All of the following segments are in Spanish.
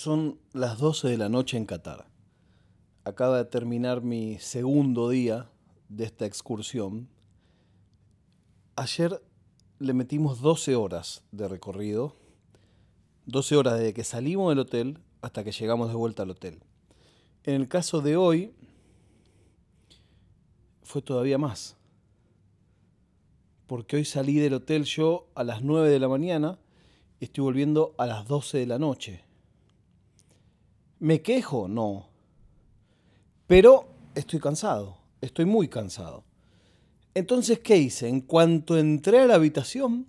Son las 12 de la noche en Qatar. Acaba de terminar mi segundo día de esta excursión. Ayer le metimos 12 horas de recorrido. 12 horas desde que salimos del hotel hasta que llegamos de vuelta al hotel. En el caso de hoy fue todavía más. Porque hoy salí del hotel yo a las 9 de la mañana y estoy volviendo a las 12 de la noche. ¿Me quejo? No. Pero estoy cansado, estoy muy cansado. Entonces, ¿qué hice? En cuanto entré a la habitación,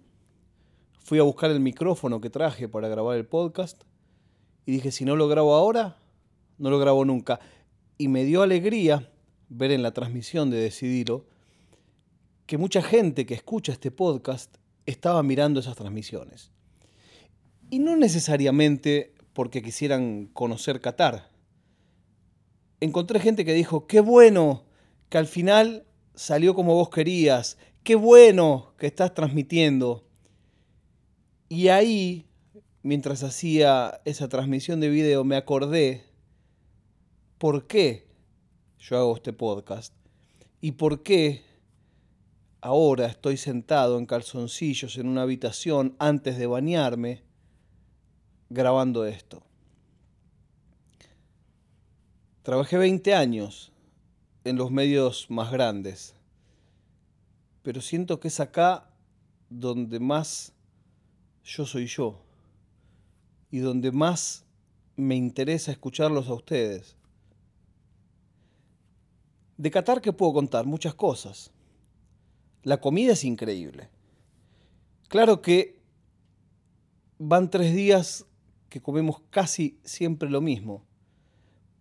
fui a buscar el micrófono que traje para grabar el podcast y dije, si no lo grabo ahora, no lo grabo nunca. Y me dio alegría ver en la transmisión de Decidilo que mucha gente que escucha este podcast estaba mirando esas transmisiones. Y no necesariamente porque quisieran conocer Qatar. Encontré gente que dijo, qué bueno que al final salió como vos querías, qué bueno que estás transmitiendo. Y ahí, mientras hacía esa transmisión de video, me acordé por qué yo hago este podcast y por qué ahora estoy sentado en calzoncillos en una habitación antes de bañarme grabando esto. Trabajé 20 años en los medios más grandes, pero siento que es acá donde más yo soy yo y donde más me interesa escucharlos a ustedes. De Qatar, ¿qué puedo contar? Muchas cosas. La comida es increíble. Claro que van tres días que comemos casi siempre lo mismo.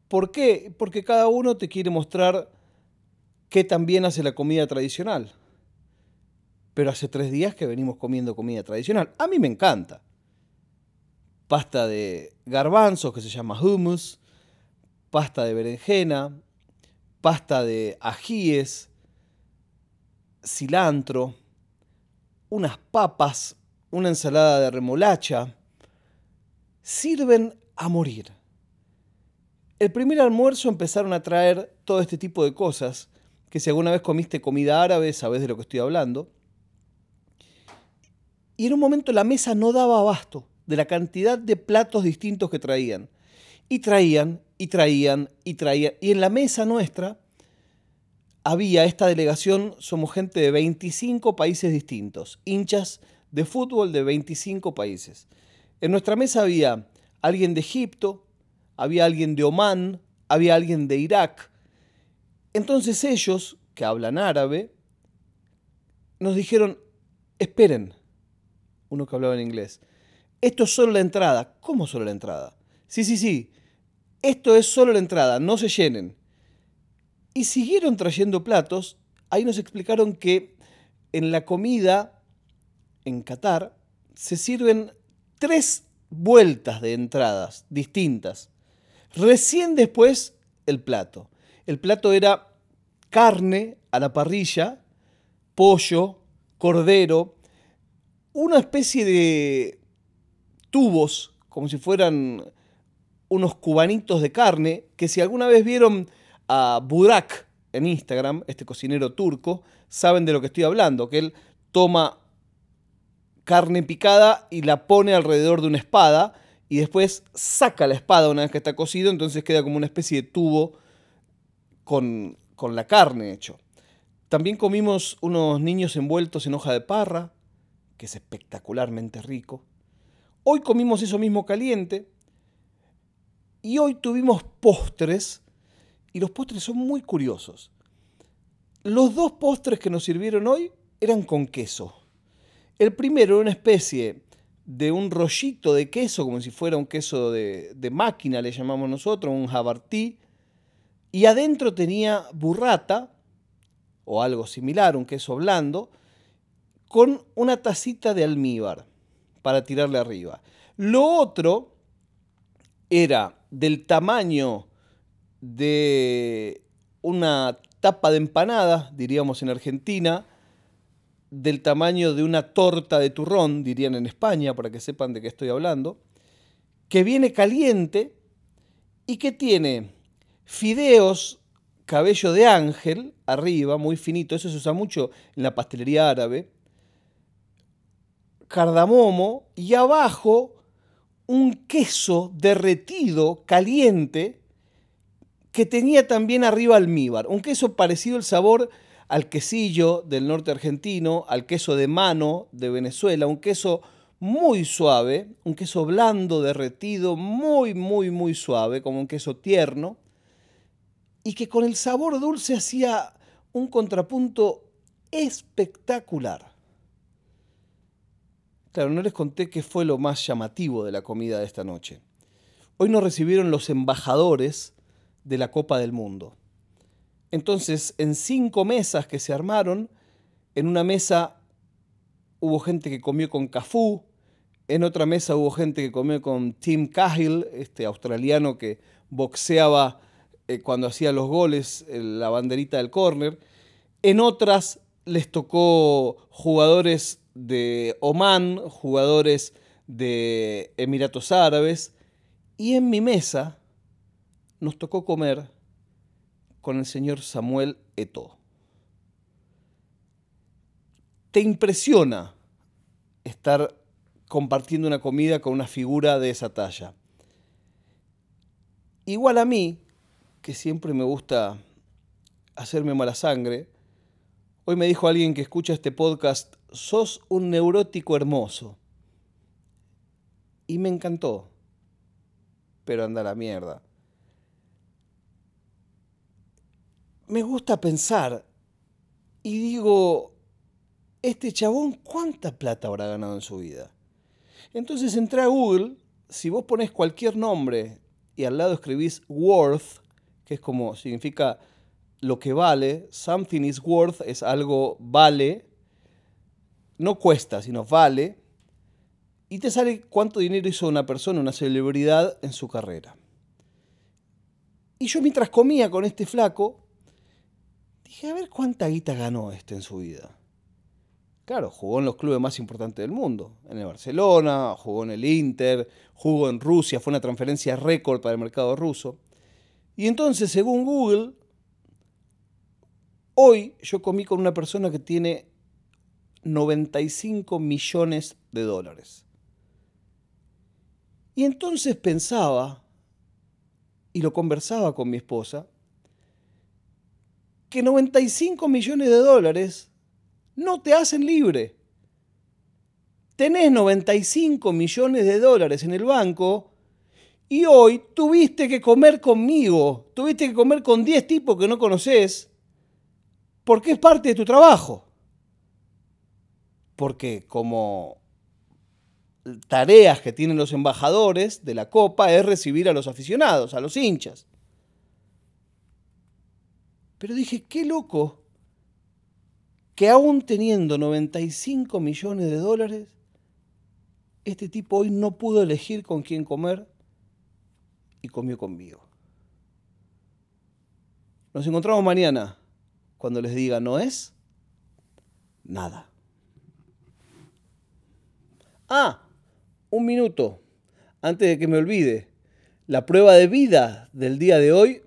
¿Por qué? Porque cada uno te quiere mostrar qué también hace la comida tradicional. Pero hace tres días que venimos comiendo comida tradicional. A mí me encanta. Pasta de garbanzos que se llama hummus, pasta de berenjena, pasta de ajíes, cilantro, unas papas, una ensalada de remolacha, sirven a morir. El primer almuerzo empezaron a traer todo este tipo de cosas, que si alguna vez comiste comida árabe, sabes de lo que estoy hablando. Y en un momento la mesa no daba abasto de la cantidad de platos distintos que traían. Y traían, y traían, y traían. Y en la mesa nuestra había esta delegación, somos gente de 25 países distintos, hinchas de fútbol de 25 países. En nuestra mesa había alguien de Egipto, había alguien de Omán, había alguien de Irak. Entonces ellos, que hablan árabe, nos dijeron, esperen, uno que hablaba en inglés, esto es solo la entrada. ¿Cómo solo la entrada? Sí, sí, sí, esto es solo la entrada, no se llenen. Y siguieron trayendo platos, ahí nos explicaron que en la comida en Qatar se sirven tres vueltas de entradas distintas. Recién después el plato. El plato era carne a la parrilla, pollo, cordero, una especie de tubos, como si fueran unos cubanitos de carne, que si alguna vez vieron a Burak en Instagram, este cocinero turco, saben de lo que estoy hablando, que él toma carne picada y la pone alrededor de una espada y después saca la espada una vez que está cocido, entonces queda como una especie de tubo con, con la carne hecho. También comimos unos niños envueltos en hoja de parra, que es espectacularmente rico. Hoy comimos eso mismo caliente. Y hoy tuvimos postres, y los postres son muy curiosos. Los dos postres que nos sirvieron hoy eran con queso. El primero era una especie de un rollito de queso, como si fuera un queso de, máquina, le llamamos nosotros, un jabartí, y adentro tenía burrata, o algo similar, un queso blando, con una tacita de almíbar para tirarle arriba. Lo otro era del tamaño de una tapa de empanada, diríamos en Argentina, del tamaño de una torta de turrón, dirían en España, para que sepan de qué estoy hablando, que viene caliente y que tiene fideos cabello de ángel arriba, muy finito, eso se usa mucho en la pastelería árabe, cardamomo y abajo un queso derretido, caliente, que tenía también arriba almíbar. Un queso parecido el sabor al quesillo del norte argentino, al queso de mano de Venezuela, un queso muy suave, un queso blando, derretido, muy, muy, muy suave, como un queso tierno, y que con el sabor dulce hacía un contrapunto espectacular. Claro, no les conté qué fue lo más llamativo de la comida de esta noche. Hoy nos recibieron los embajadores de la Copa del Mundo. Entonces, en cinco mesas que se armaron, en una mesa hubo gente que comió con Cafú, en otra mesa hubo gente que comió con Tim Cahill, este australiano que boxeaba eh, cuando hacía los goles, la banderita del córner. En otras les tocó jugadores de Oman, jugadores de Emiratos Árabes. Y en mi mesa nos tocó comer con el señor Samuel Eto. ¿Te impresiona estar compartiendo una comida con una figura de esa talla. Igual a mí, que siempre me gusta hacerme mala sangre, hoy me dijo alguien que escucha este podcast, sos un neurótico hermoso. Y me encantó. Pero anda la mierda. Me gusta pensar y digo, este chabón, ¿cuánta plata habrá ganado en su vida? Entonces entré a Google, si vos pones cualquier nombre y al lado escribís worth, que es como significa lo que vale, something is worth es algo vale, no cuesta, sino vale, y te sale cuánto dinero hizo una persona, una celebridad en su carrera. Y yo mientras comía con este flaco, dije, a ver cuánta guita ganó este en su vida. Claro, jugó en los clubes más importantes del mundo. En el Barcelona, jugó en el Inter, jugó en Rusia, fue una transferencia récord para el mercado ruso. Y entonces, según Google, hoy yo comí con una persona que tiene 95 millones de dólares. Y entonces pensaba, y lo conversaba con mi esposa, que 95 millones de dólares no te hacen libre. Tenés 95 millones de dólares en el banco y hoy tuviste que comer conmigo, tuviste que comer con 10 tipos que no conoces porque es parte de tu trabajo. Porque como tareas que tienen los embajadores de la Copa es recibir a los aficionados, a los hinchas. Pero dije, qué loco que aún teniendo 95 millones de dólares, este tipo hoy no pudo elegir con quién comer y comió conmigo. Nos encontramos mañana cuando les diga no es nada. Ah, un minuto, antes de que me olvide. La prueba de vida del día de hoy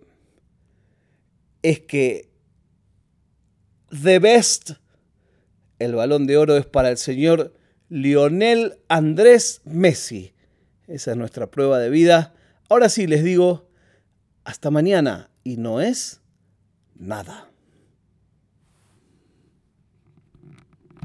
es que The Best el balón de oro es para el señor Lionel Andrés Messi. Esa es nuestra prueba de vida. Ahora sí les digo, hasta mañana y no es nada.